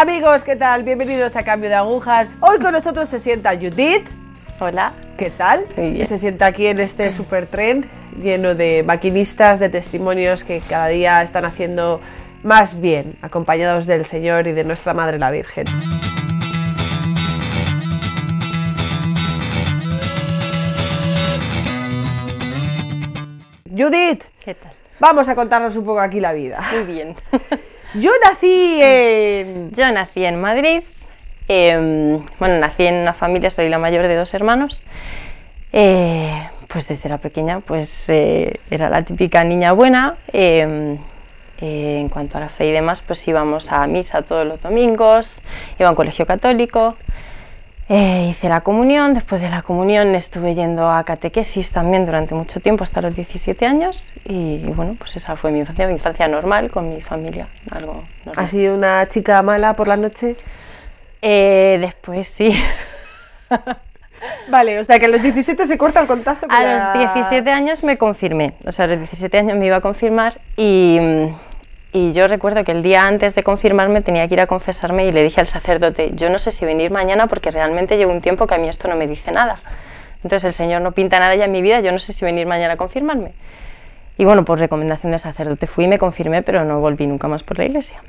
Amigos, ¿qué tal? Bienvenidos a Cambio de Agujas. Hoy con nosotros se sienta Judith. Hola. ¿Qué tal? Muy bien. Se sienta aquí en este super tren lleno de maquinistas, de testimonios que cada día están haciendo más bien, acompañados del Señor y de nuestra Madre la Virgen. Judith, ¿Qué tal? vamos a contarnos un poco aquí la vida. Muy bien. Yo nací en... Yo nací en Madrid. eh, bueno, nací en una familia, soy la mayor de dos hermanos. Eh, pues desde era pequeña, pues eh, era la típica niña buena. eh, eh, en cuanto a la fe y demás, pues íbamos a misa todos los domingos, iba a un colegio católico. Eh, hice la comunión, después de la comunión estuve yendo a catequesis también durante mucho tiempo, hasta los 17 años, y, bueno, pues esa fue mi infancia, mi infancia normal con mi familia, algo normal. ¿Has sido una chica mala por la noche? Eh, después sí, Vale, o sea que a los 17 se corta el contacto con a la- los 17 años me confirmé, o sea, a los 17 años me iba a confirmar y, y yo recuerdo que el día antes de confirmarme tenía que ir a confesarme y le dije al sacerdote, yo no sé si venir mañana porque realmente llevo un tiempo que a mí esto no me dice nada. Entonces el Señor no pinta nada ya en mi vida, yo no sé si venir mañana a confirmarme. Y bueno, por recomendación del sacerdote fui y me confirmé, pero no volví nunca más por la iglesia.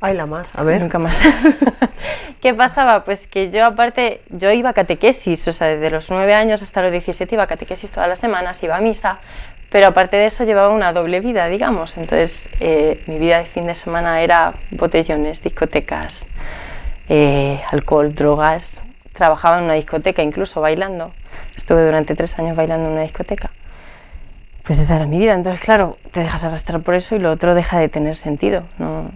Ay, la mar, a ver. Nunca más. ¿Qué pasaba? Pues que yo aparte, yo iba a catequesis, o sea, desde los 9 años hasta los 17 iba a catequesis todas las semanas, iba a misa, pero aparte de eso llevaba una doble vida, digamos. Entonces, eh, mi vida de fin de semana era botellones, discotecas, eh, alcohol, drogas. Trabajaba en una discoteca, incluso bailando. Estuve durante tres años bailando en una discoteca. Pues esa era mi vida. Entonces, claro, te dejas arrastrar por eso y lo otro deja de tener sentido. No,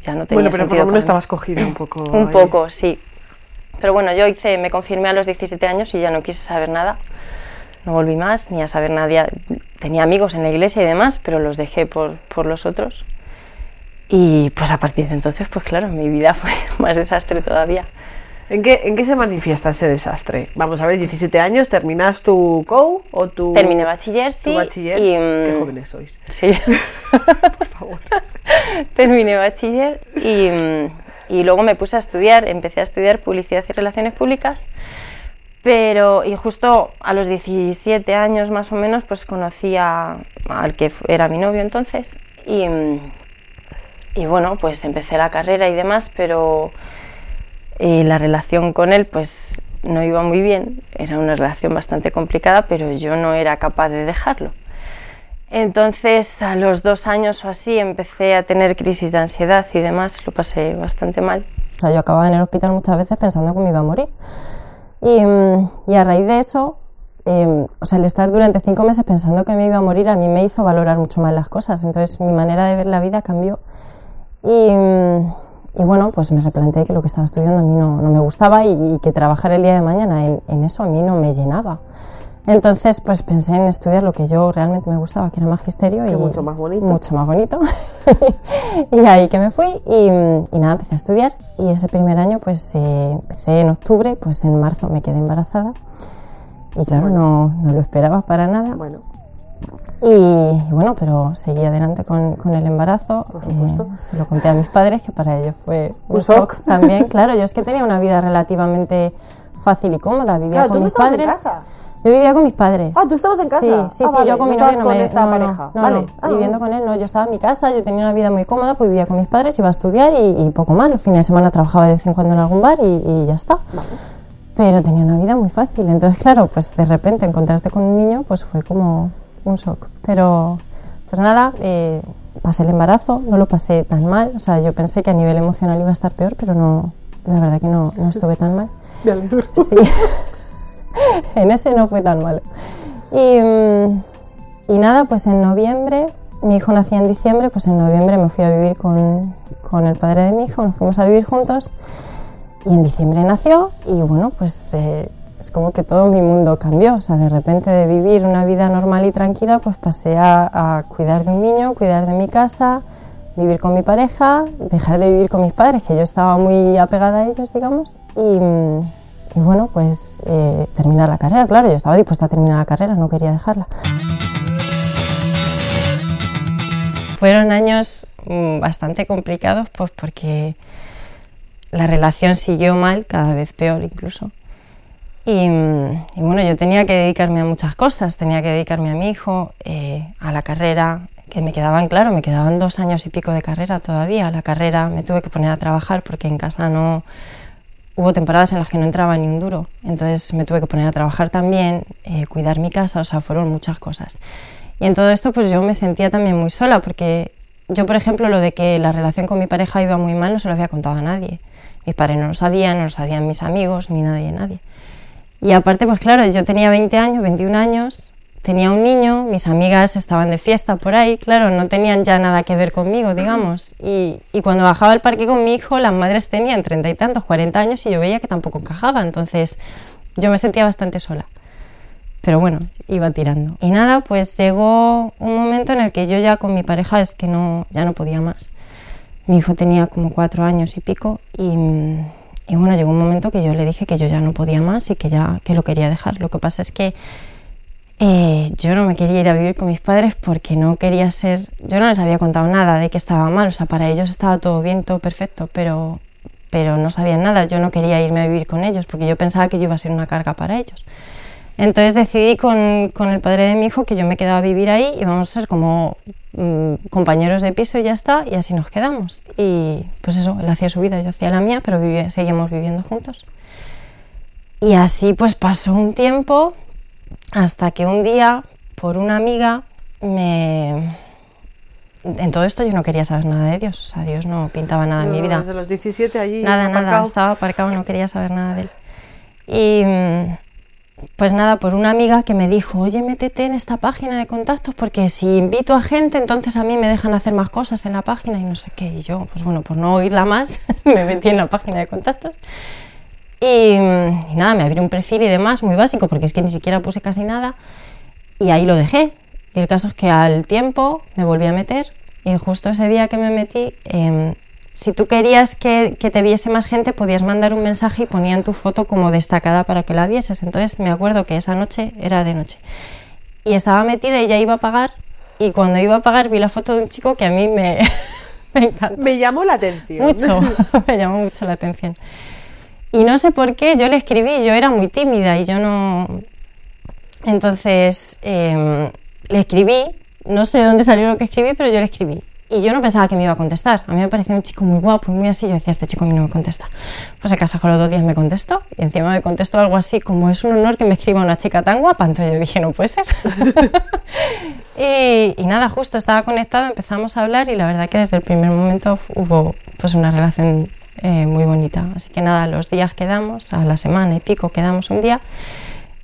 ya no tenía Bueno, pero por lo menos estabas cogido un poco. Un ahí. poco, sí. Pero bueno, yo hice, me confirmé a los 17 años y ya no quise saber nada. No volví más, ni a saber nada. Tenía amigos en la iglesia y demás, pero los dejé por, por los otros. Y pues a partir de entonces, pues claro, mi vida fue más desastre todavía. ¿En qué, ¿En qué se manifiesta ese desastre? Vamos a ver, 17 años, ¿terminas tu COU o tu. Terminé bachiller, sí. tu bachiller? y, Qué mm, jóvenes sois. Sí. Por favor. Terminé bachiller y, mm, y luego me puse a estudiar, empecé a estudiar publicidad y relaciones públicas, pero y justo a los 17 años más o menos pues conocí a- al que era mi novio entonces y, mm, y bueno pues empecé la carrera y demás, pero eh, la relación con él pues no iba muy bien, era una relación bastante complicada, pero yo no era capaz de dejarlo. Entonces, a los dos años o así, empecé a tener crisis de ansiedad y demás, lo pasé bastante mal. O sea, yo acababa en el hospital muchas veces pensando que me iba a morir. Y, mm, y a raíz de eso, eh, o sea, el estar durante cinco meses pensando que me iba a morir a mí me hizo valorar mucho más las cosas. Entonces mi manera de ver la vida cambió. Y, mm, bueno, pues me replanteé que lo que estaba estudiando a mí no, no me gustaba y, y que trabajar el día de mañana en, en eso a mí no me llenaba. Entonces, pues pensé en estudiar lo que yo realmente me gustaba, que era magisterio. Que y mucho más bonito. Mucho más bonito. y ahí que me fui y, y nada, empecé a estudiar. Y ese primer año, pues eh, empecé en octubre, pues en marzo me quedé embarazada. Y claro, no, no lo esperaba para nada. Bueno, Y, y bueno, pero seguí adelante con, con el embarazo. Por supuesto. Eh, se lo conté a mis padres, que para ellos fue Un shock. también. Claro, yo es que tenía una vida relativamente fácil y cómoda. Vivía Claro, con tú no mis estabas en padres. casa. Yo vivía con mis padres. Ah, ¿tú estabas en casa? Sí, sí, Ah, sí, vale, yo con mi novio no con me- esta no, pareja. no, Vale. Ah, viviendo con él, no, yo estaba en mi casa, yo tenía una vida muy cómoda, pues vivía con mis padres, iba a estudiar y, y poco más. Los fines de semana trabajaba de vez en cuando en algún bar y, y ya está. Pero tenía una vida muy fácil. Entonces, claro, pues de repente encontrarte con un niño, pues fue como un shock. Pero, pues nada, eh, pasé el embarazo, no lo pasé tan mal. O sea, yo pensé que a nivel emocional iba a estar peor, pero no, la verdad que no, no estuve tan mal. me alegro. Sí. en ese no fue tan malo. Y, mm, y nada, pues en noviembre, mi hijo nacía en diciembre, pues en noviembre me fui a vivir con, con el padre de mi hijo, nos fuimos a vivir juntos. Y en diciembre nació y bueno, pues eh, es como que todo mi mundo cambió. O sea, de repente de vivir una vida normal y tranquila, pues pasé a, a cuidar de un niño, cuidar de mi casa, vivir con mi pareja, dejar de vivir con mis padres, que yo estaba muy apegada a ellos, digamos. Y, mm, y bueno, pues eh, terminar la carrera, claro, yo estaba dispuesta a terminar la carrera, no quería dejarla. Fueron años mm, bastante complicados, pues porque la relación siguió mal, cada vez peor incluso. Y, y, bueno, yo tenía que dedicarme a muchas cosas, tenía que dedicarme a mi hijo, eh, a la carrera, que me quedaban, claro, me quedaban dos años y pico de carrera todavía. La carrera me tuve que poner a trabajar porque en casa no... Hubo temporadas en las que no entraba ni un duro, entonces me tuve que poner a trabajar también, eh, cuidar mi casa, o sea, fueron muchas cosas. Y en todo esto pues yo me sentía también muy sola porque yo, por ejemplo, lo de que la relación con mi pareja iba muy mal no se lo había contado a nadie. Mis padres no lo sabían, no lo sabían mis amigos, ni nadie, nadie. Y aparte, pues claro, yo tenía 20 años, 21 años, tenía un niño, mis amigas estaban de fiesta por ahí, claro, no tenían ya nada que ver conmigo, digamos. Y, y cuando bajaba al parque con mi hijo, las madres tenían treinta y tantos, 40 años y yo veía que tampoco encajaba, entonces yo me sentía bastante sola. Pero bueno, iba tirando. Y nada, pues llegó un momento en el que yo ya con mi pareja es que no, ya no podía más. Mi hijo tenía como cuatro años y pico y, y bueno, llegó un momento que yo le dije que yo ya no podía más y que ya que lo quería dejar. Lo que pasa es que eh, yo no me quería ir a vivir con mis padres porque no quería ser, yo no les había contado nada de que estaba mal, o sea, para ellos estaba todo bien, todo perfecto, pero, pero no sabían nada, yo no quería irme a vivir con ellos porque yo pensaba que yo iba a ser una carga para ellos. Entonces decidí con, con el padre de mi hijo que yo me quedaba a vivir ahí y vamos a ser como mmm, compañeros de piso y ya está, y así nos quedamos. Y pues eso, él hacía su vida, yo hacía la mía, pero vivía, seguíamos viviendo juntos. Y así pues pasó un tiempo hasta que un día, por una amiga, me... En todo esto yo no quería saber nada de Dios, o sea, Dios no pintaba nada en mi vida. Desde los 17 allí. Nada, aparcado. nada, estaba aparcado, no quería saber nada de él. Y pues nada, por una amiga que me dijo, oye, métete en esta página de contactos porque si invito a gente, entonces a mí me dejan hacer más cosas en la página y no sé qué. Y yo, pues bueno, por no oírla más, me metí en la página de contactos. Y, y, nada, me abrí un perfil y demás, muy básico, porque es que ni siquiera puse casi nada. Y ahí lo dejé. Y el caso es que al tiempo me volví a meter y justo ese día que me metí, eh, si tú querías que, que, te viese más gente, podías mandar un mensaje y ponían tu foto como destacada para que la vieses. Entonces me acuerdo que esa noche era de noche. Y estaba metida y ya iba a pagar. Y cuando iba a pagar vi la foto de un chico que a mí me, me encantó. Me llamó la atención. Mucho, me llamó mucho la atención. Y no sé por qué, yo le escribí, yo era muy tímida y yo no... Entonces eh, le escribí, no sé de dónde salió lo que escribí, pero yo le escribí. Y yo no pensaba que me iba a contestar. A mí me parecía un chico muy guapo, muy así. Yo decía, este chico a mí no me contesta. Pues se casa con los dos días me contestó. Y encima me contestó algo así como, es un honor que me escriba una chica tan guapa. Entonces yo dije, no puede ser. y, y, nada, justo estaba conectado, empezamos a hablar y la verdad que desde el primer momento hubo pues una relación eh, muy bonita. Así que nada, los días quedamos, a la semana y pico quedamos un día.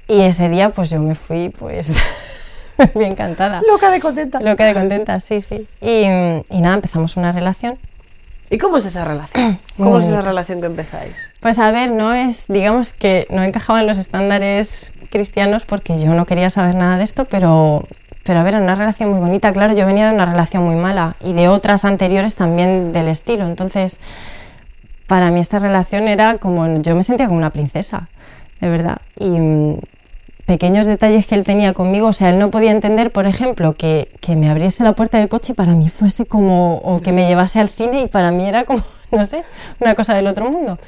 Y ese día pues yo me fui pues... bien encantada. Loca de contenta. Loca de contenta, sí, sí. Y, y nada, empezamos una relación. ¿Y cómo es esa relación? ¿Cómo Muy es esa relación que empezáis? Pues a ver, no es, digamos que no encajaban los estándares cristianos porque yo no quería saber nada de esto, pero, pero a ver, una relación muy bonita. Claro, yo venía de una relación muy mala y de otras anteriores también del estilo. Entonces, para mí esta relación era como, yo me sentía como una princesa, de verdad. Y pequeños detalles que él tenía conmigo, o sea, él no podía entender, por ejemplo, que, que, me abriese la puerta del coche para mí fuese como, o que me llevase al cine y para mí era como, no sé, una cosa del otro mundo.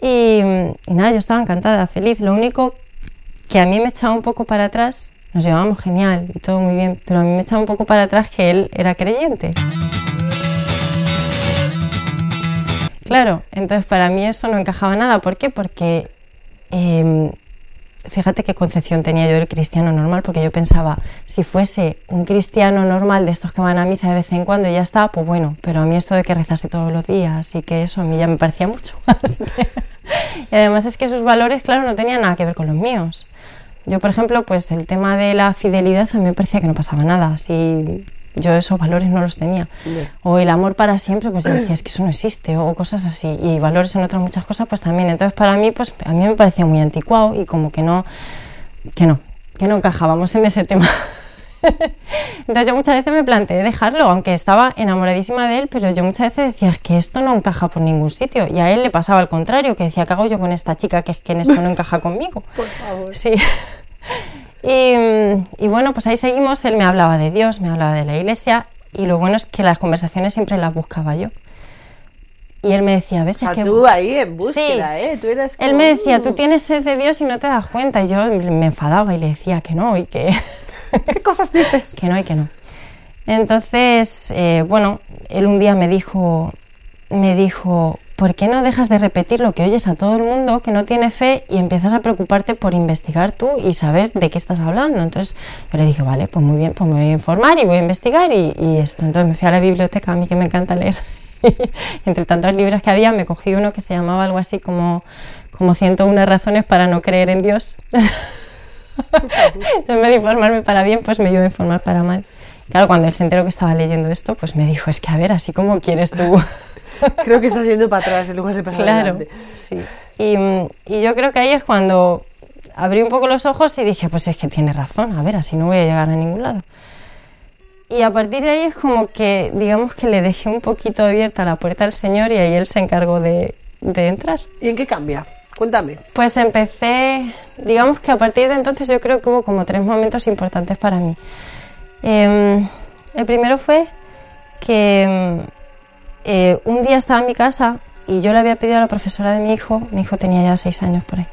Y, y nada, yo estaba encantada, feliz. Lo único que a mí me echaba un poco para atrás, nos llevábamos genial y todo muy bien, pero a mí me echaba un poco para atrás que él era creyente. Claro, entonces para mí eso no encajaba nada. ¿Por qué? Porque eh, fíjate qué concepción tenía yo del cristiano normal, porque yo pensaba, si fuese un cristiano normal de estos que van a misa de vez en cuando y ya está, pues bueno, pero a mí esto de que rezase todos los días y que eso a mí ya me parecía mucho. y además es que sus valores, claro, no tenían nada que ver con los míos. Yo, por ejemplo, pues el tema de la fidelidad a mí me parecía que no pasaba nada. Si yo esos valores no los tenía. Yeah. O el amor para siempre, pues yo decía, es que eso no existe, o cosas así. Y valores en otras muchas cosas, pues también. Entonces, para mí, pues a mí me parecía muy anticuado y como que no, que no, que no encajábamos en ese tema. Entonces yo muchas veces me planteé dejarlo, aunque estaba enamoradísima de él, pero yo muchas veces decía, es que esto no encaja por ningún sitio. Y a él le pasaba al contrario, que decía, ¿qué hago yo con esta chica que es que en esto no encaja conmigo? Por favor. Sí. Y, y, bueno, pues ahí seguimos, él me hablaba de Dios, me hablaba de la iglesia y lo bueno es que las conversaciones siempre las buscaba yo. Y él me decía, ves, O sea, es que... tú ahí en búsqueda, Sí. ¿eh? Tú Él me decía, tú "Uh, tienes sed de Dios y no te das cuenta. Y yo me enfadaba y le decía que no y que, ¿Qué cosas dices? que no y que no. Entonces, eh, bueno, él un día me dijo, me dijo, ¿por qué no dejas de repetir lo que oyes a todo el mundo que no tiene fe y empiezas a preocuparte por investigar tú y saber de qué estás hablando? Entonces yo le dije, vale, pues muy bien, pues me voy a informar y voy a investigar y, y esto. Entonces me fui a la biblioteca, a mí que me encanta leer. Entre tantos libros que había, me cogí uno que se llamaba algo así como, como 101 razones para no creer en Dios. Yo en vez de informarme para bien, pues me iba a informar para mal. Claro, cuando él se enteró que estaba leyendo esto, pues me dijo, es que a ver, así como quieres tú. Creo que estás yendo para atrás en lugar de pasar claro, adelante. sí. Y, mm, y yo creo que ahí es cuando abrí un poco los ojos y dije, pues es que tiene razón, a ver, así no voy a llegar a ningún lado. Y a partir de ahí es como que, digamos que le dejé un poquito abierta la puerta al Señor y ahí Él se encargó de, de entrar. ¿Y en qué cambia? Cuéntame. Pues empecé, digamos que a partir de entonces yo creo que hubo como tres momentos importantes para mí. Em, el primero fue que eh, un día estaba en mi casa y yo le había pedido a la profesora de mi hijo, mi hijo tenía ya seis años por ahí,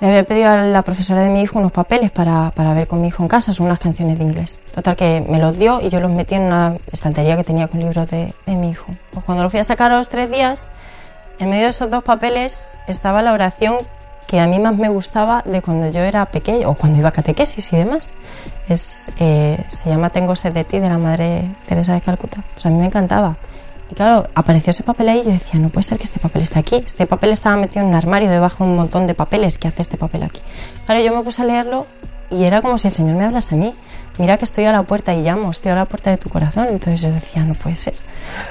le había pedido a la profesora de mi hijo unos papeles para, para ver con mi hijo en casa, son unas canciones de inglés. Total que me los dio y yo los metí en una estantería que tenía con libros de, de mi hijo. Pues cuando lo fui a sacar a los tres días, en medio de esos dos papeles estaba la oración que a mí más me gustaba de cuando yo era pequeño o cuando iba a catequesis y demás. Es, eh, se llama Tengo sed de ti de la Madre Teresa de Calcuta. Pues a mí me encantaba. Y claro, apareció ese papel ahí y yo decía, no puede ser que este papel esté aquí. Este papel estaba metido en un armario debajo de un montón de papeles. ¿Qué hace este papel aquí? Claro, yo me puse a leerlo y era como si el Señor me hablase a mí. Mira que estoy a la puerta y llamo, estoy a la puerta de tu corazón. Entonces yo decía, no puede ser.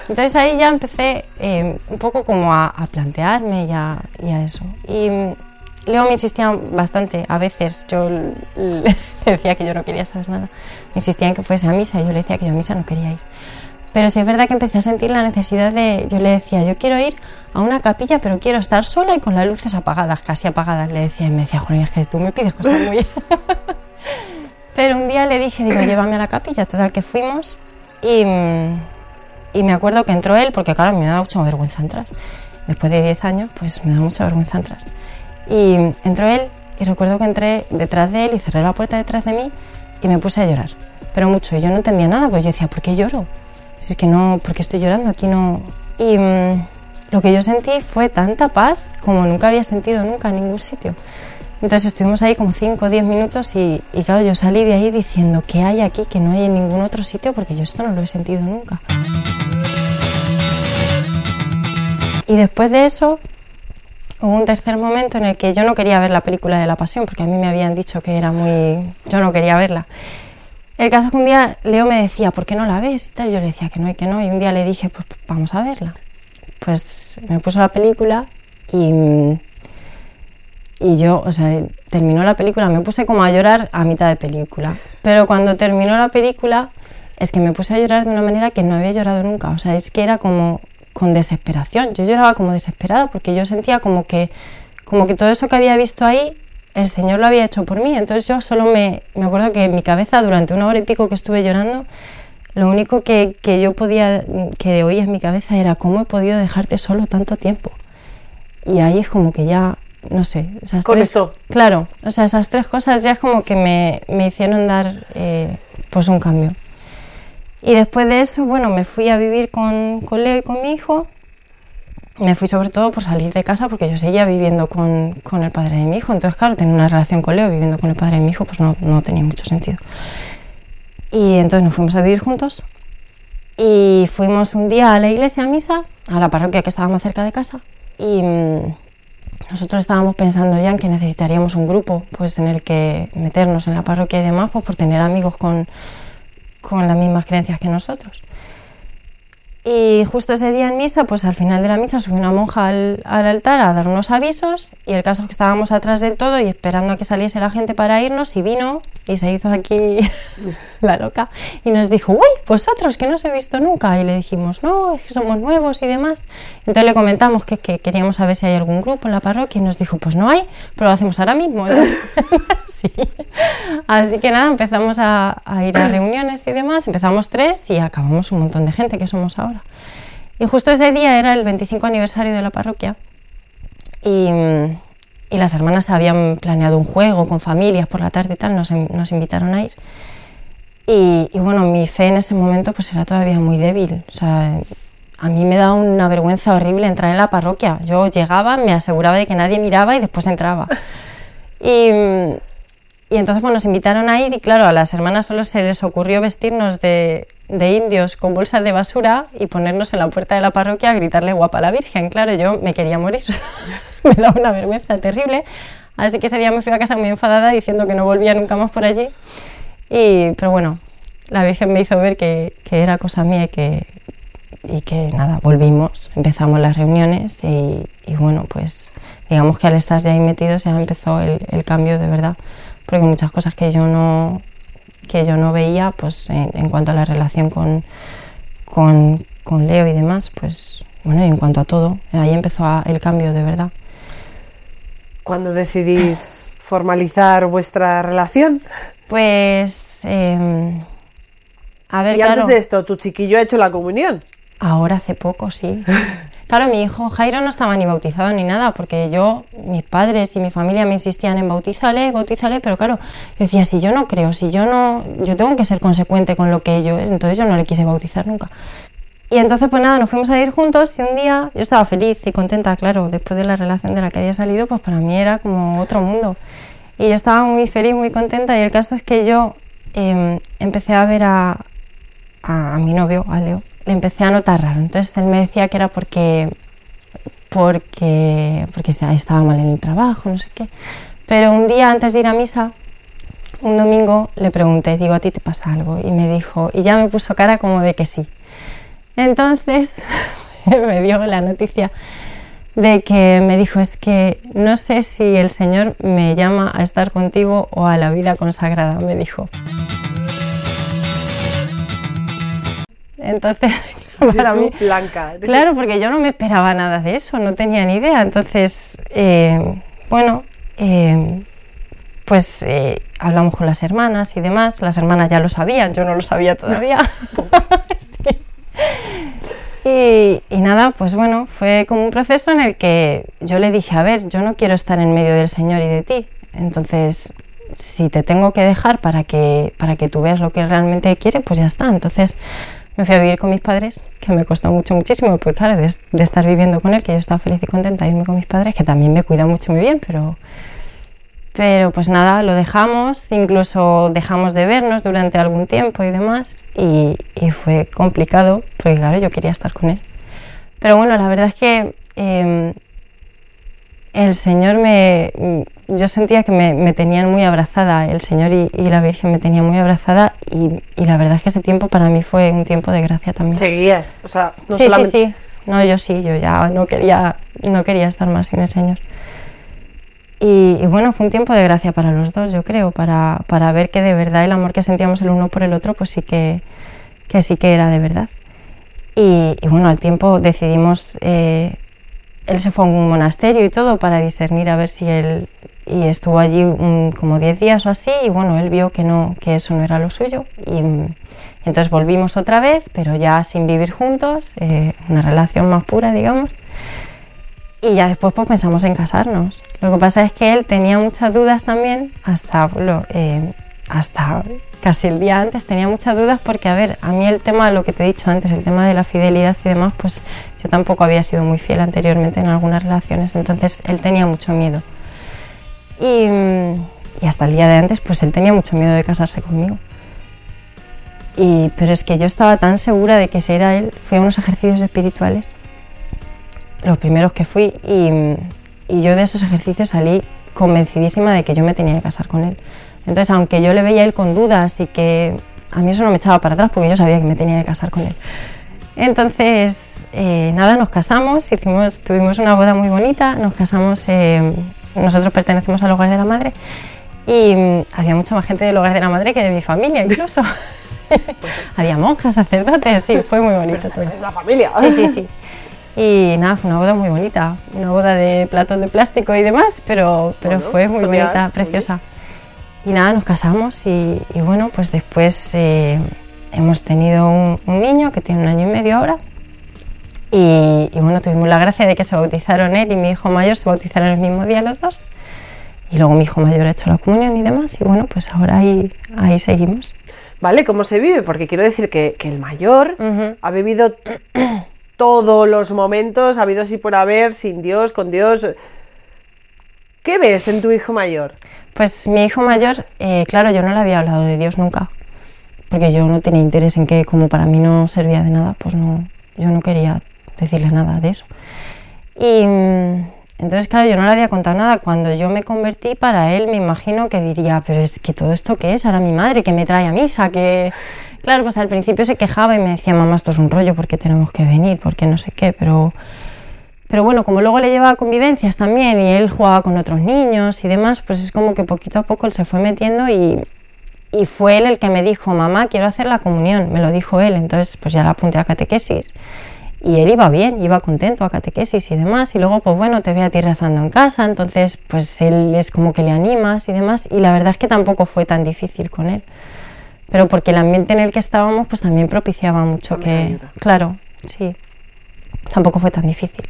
Entonces ahí ya empecé eh, un poco como a, a plantearme y a, y a eso. Y mm, Leo me insistía bastante, a veces yo le decía que yo no quería saber nada. Me insistía en que fuese a misa y yo le decía que yo a misa no quería ir. Pero sí es verdad que empecé a sentir la necesidad de, yo le decía, yo quiero ir a una capilla, pero quiero estar sola y con las luces apagadas, casi apagadas. Le decía y me decía, Julián, es que tú me pides cosas muy... pero un día le dije, digo, llévame a la capilla. Total que fuimos y, mm, y me acuerdo que entró él, porque claro, me da mucha vergüenza entrar. Después de 10 años, pues me da mucha vergüenza entrar. Y entró él y recuerdo que entré detrás de él y cerré la puerta detrás de mí y me puse a llorar. Pero mucho, y yo no entendía nada, pues yo decía, ¿por qué lloro? Si es que no, ¿por qué estoy llorando? Aquí no... Y mm, lo que yo sentí fue tanta paz como nunca había sentido nunca en ningún sitio. Entonces estuvimos ahí como 5 o 10 minutos y, y claro, yo salí de ahí diciendo, ¿qué hay aquí que no hay en ningún otro sitio? Porque yo esto no lo he sentido nunca. Y después de eso, hubo un tercer momento en el que yo no quería ver la película de la pasión, porque a mí me habían dicho que era muy... yo no quería verla. El caso es que un día Leo me decía, ¿por qué no la ves? Y tal, yo le decía que no y que no, y un día le dije, pues vamos a verla. Pues me puso la película y, y yo, o sea, terminó la película, me puse como a llorar a mitad de película. Pero cuando terminó la película, es que me puse a llorar de una manera que no había llorado nunca. O sea, es que era como con desesperación. Yo lloraba como desesperada porque yo sentía como que, como que todo eso que había visto ahí, el Señor lo había hecho por mí. Entonces yo solo me, me acuerdo que en mi cabeza, durante una hora y pico que estuve llorando, lo único que, que yo podía, que oía en mi cabeza era cómo he podido dejarte solo tanto tiempo. Y ahí es como que ya, no sé, esas Conectó. tres, claro, o sea, esas tres cosas ya es como que me, me hicieron dar eh, pues un cambio. Y después de eso, bueno, me fui a vivir con, con Leo y con mi hijo. Me fui sobre todo por salir de casa porque yo seguía viviendo con, con el padre de mi hijo. Entonces, claro, tener una relación con Leo viviendo con el padre de mi hijo, pues no, no tenía mucho sentido. Y entonces nos fuimos a vivir juntos. Y fuimos un día a la iglesia a misa, a la parroquia que estaba más cerca de casa. Y mm, nosotros estábamos pensando ya en que necesitaríamos un grupo pues en el que meternos en la parroquia y demás, pues por tener amigos con, con las mismas creencias que nosotros. Y justo ese día en misa, pues al final de la misa subió una monja al, al altar a dar unos avisos y el caso es que estábamos atrás del todo y esperando a que saliese la gente para irnos y vino y se hizo aquí la loca y nos dijo, uy, vosotros que no os he visto nunca y le dijimos, no, es que somos nuevos y demás. Entonces le comentamos que, que queríamos saber si hay algún grupo en la parroquia y nos dijo, pues no hay, pero lo hacemos ahora mismo. sí. Así que nada, empezamos a ir a reuniones y demás, empezamos tres y acabamos un montón de gente que somos ahora. Y justo ese día era el 25 aniversario de la parroquia y, y las hermanas habían planeado un juego con familias por la tarde y tal, nos, nos invitaron a ir. Y, bueno, mi fe en ese momento pues era todavía muy débil. O sea, a mí me daba una vergüenza horrible entrar en la parroquia. Yo llegaba, me aseguraba de que nadie miraba y después entraba. Y, y entonces pues, nos invitaron a ir y claro, a las hermanas solo se les ocurrió vestirnos de, de, indios con bolsas de basura y ponernos en la puerta de la parroquia a gritarle guapa a la Virgen. Claro, yo me quería morir, me daba una vergüenza terrible. Así que ese día me fui a casa muy enfadada diciendo que no volvía nunca más por allí. Y, pero bueno, la Virgen me hizo ver que, que era cosa mía y que, y que nada, volvimos, empezamos las reuniones y, y, bueno, pues digamos que al estar ya ahí metidos ya empezó el, el cambio de verdad porque muchas cosas que yo no, que yo no veía, pues en, en cuanto a la relación con, con, con, Leo y demás, pues bueno, y en cuanto a todo, ahí empezó a, el cambio de verdad. ¿Cuándo decidís formalizar vuestra relación? Pues, eh, a ver, y antes claro, de esto, tu chiquillo ha hecho la comunión. Ahora hace poco, sí. Claro, mi hijo Jairo no estaba ni bautizado ni nada, porque yo, mis padres y mi familia me insistían en bautízale, bautízale, pero claro, yo decía, si yo no creo, si yo no, yo tengo que ser consecuente con lo que yo, entonces yo no le quise bautizar nunca. Y entonces, pues nada, nos fuimos a ir juntos y un día yo estaba feliz y contenta, claro, después de la relación de la que había salido, pues para mí era como otro mundo. Y yo estaba muy feliz, muy contenta y el caso es que yo eh, empecé a ver a, a, a mi novio, a Leo, le empecé a notar raro. Entonces él me decía que era porque, porque, porque estaba mal en el trabajo, no sé qué. Pero un día antes de ir a misa, un domingo, le pregunté, digo, ¿a ti te pasa algo? Y me dijo, y ya me puso cara como de que sí. Entonces me dio la noticia de que me dijo, es que no sé si el Señor me llama a estar contigo o a la vida consagrada, me dijo. Entonces, para mí, blanca. claro, porque yo no me esperaba nada de eso, no tenía ni idea. Entonces, eh, bueno, eh, pues eh, hablamos con las hermanas y demás. Las hermanas ya lo sabían, yo no lo sabía todavía. sí. y, y, nada, pues bueno, fue como un proceso en el que yo le dije, a ver, yo no quiero estar en medio del Señor y de ti. Entonces, si te tengo que dejar para que, para que tú veas lo que realmente quiere, pues ya está. Entonces, me fui a vivir con mis padres, que me costó mucho, muchísimo, pues claro, de, de, estar viviendo con él, que yo estaba feliz y contenta de irme con mis padres, que también me cuidan mucho muy bien, pero, pero pues nada, lo dejamos, incluso dejamos de vernos durante algún tiempo y demás, y, y fue complicado, porque claro, yo quería estar con él. Pero bueno, la verdad es que eh, el Señor me... Yo sentía que me, me tenían muy abrazada, el Señor y, y, la Virgen me tenían muy abrazada y, y, la verdad es que ese tiempo para mí fue un tiempo de gracia también. ¿Seguías? O sea, no sí, solamente... sí, sí. No, yo sí, yo ya no quería, no quería estar más sin el Señor. Y, y, bueno, fue un tiempo de gracia para los dos, yo creo, para, para ver que de verdad el amor que sentíamos el uno por el otro, pues sí que, que sí que era de verdad. Y, y bueno, al tiempo decidimos... Eh, él se fue a un monasterio y todo para discernir a ver si él y estuvo allí un, como 10 días o así y bueno, él vio que no que eso no era lo suyo y entonces volvimos otra vez, pero ya sin vivir juntos, eh, una relación más pura, digamos. Y ya después pues pensamos en casarnos. Lo que pasa es que él tenía muchas dudas también, hasta, eh, hasta casi el día antes tenía muchas dudas porque, a ver, a mí el tema, lo que te he dicho antes, el tema de la fidelidad y demás, pues yo tampoco había sido muy fiel anteriormente en algunas relaciones, entonces él tenía mucho miedo. Y, hasta el día de antes, pues él tenía mucho miedo de casarse conmigo. Y, pero es que yo estaba tan segura de que ese era él. Fui a unos ejercicios espirituales, los primeros que fui, y, y yo de esos ejercicios salí convencidísima de que yo me tenía que casar con él. Entonces, aunque yo le veía a él con dudas y que a mí eso no me echaba para atrás porque yo sabía que me tenía que casar con él. Entonces, eh, nada, nos casamos, hicimos, tuvimos una boda muy bonita, nos casamos, eh, nosotros pertenecemos al hogar de la madre y mm, había mucha más gente del hogar de la madre que de mi familia incluso. sí. había monjas, sacerdotes, sí, fue muy bonito todo. Es la familia. Sí, sí, sí. Y nada, fue una boda muy bonita, una boda de platos de plástico y demás, pero, pero bueno, fue muy genial, bonita, preciosa. Y nada, nos casamos y, y bueno, pues después eh, hemos tenido un, un, niño que tiene un año y medio ahora Y, y bueno, tuvimos la gracia de que se bautizaron él y mi hijo mayor se bautizaron el mismo día los dos. Y luego mi hijo mayor ha hecho la comunión y demás. Y bueno, pues ahora ahí, ahí seguimos. ¿Vale? ¿Cómo se vive? Porque quiero decir que, que el mayor Ujú. ha vivido todos los momentos, ha habido así por haber, sin Dios, con Dios. ¿Qué ves en tu hijo mayor? Pues mi hijo mayor, eh, claro, yo no le había hablado de Dios nunca, porque yo no tenía interés en que, como para mí no servía de nada, pues no, yo no quería decirle nada de eso. Y mm, entonces, claro, yo no le había contado nada. Cuando yo me convertí, para él me imagino que diría, pero es que todo esto qué es, ahora mi madre que me trae a misa, que... Claro, pues al principio se quejaba y me decía, mamá, esto es un rollo, porque tenemos que venir? porque no sé qué? Pero... Pero bueno, como luego le llevaba convivencias también y él jugaba con otros niños y demás, pues es como que poquito a poco él se fue metiendo y, y fue él el que me dijo, mamá, quiero hacer la comunión, me lo dijo él, entonces pues ya la apunté a catequesis. Y él iba bien, iba contento a catequesis y demás, y luego pues bueno, te ve a ti rezando en casa, entonces pues él es como que le animas y demás, y la verdad es que tampoco fue tan difícil con él. Pero porque el ambiente en el que estábamos pues también propiciaba mucho También que... ayuda. Claro, sí, tampoco fue tan difícil.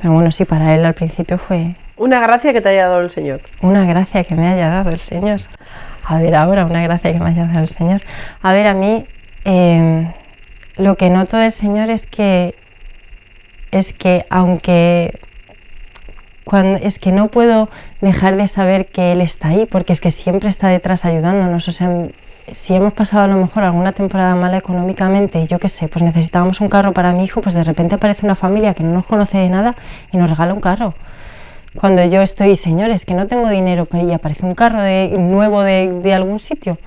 Pero bueno, sí, para él al principio fue Una gracia que te haya dado el Señor. una gracia que me haya dado el Señor. A ver, ahora una gracia que me haya dado el Señor. A ver, a mí eh, lo que noto del Señor es que es que aunque cuando, es que no puedo dejar de saber que Él está ahí, porque es que siempre está detrás ayudándonos. O sea, si hemos pasado a lo mejor alguna temporada mala económicamente, yo qué sé, pues necesitábamos un carro para mi hijo, pues de repente aparece una familia que no nos conoce de nada y nos regala un carro. Cuando yo estoy, señores, que no tengo dinero y aparece un carro de, nuevo de, de algún sitio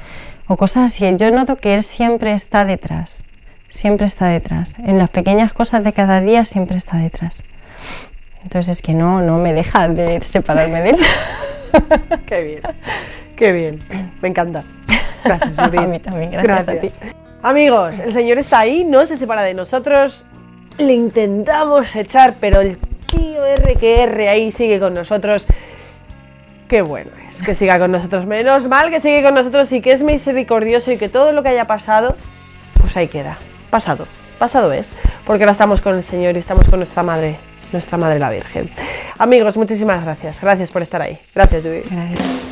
o cosas así, yo noto que él siempre está detrás, siempre está detrás. En las pequeñas cosas de cada día siempre está detrás. Entonces es que no, no me deja de separarme de él. Qué bien, qué bien. Me encanta. Gracias, Judith. A mí también, gracias a ti. Amigos, el Señor está ahí, no se separa de nosotros. Le intentamos echar, pero el tío R que R ahí sigue con nosotros. Qué bueno es que siga con nosotros. Menos mal que sigue con nosotros y que es misericordioso y que todo lo que haya pasado, pues ahí queda. Pasado. Pasado es. Porque ahora estamos con el Señor y estamos con nuestra Madre, nuestra Madre la Virgen. Amigos, muchísimas gracias. Gracias por estar ahí. Gracias, Judith. Gracias.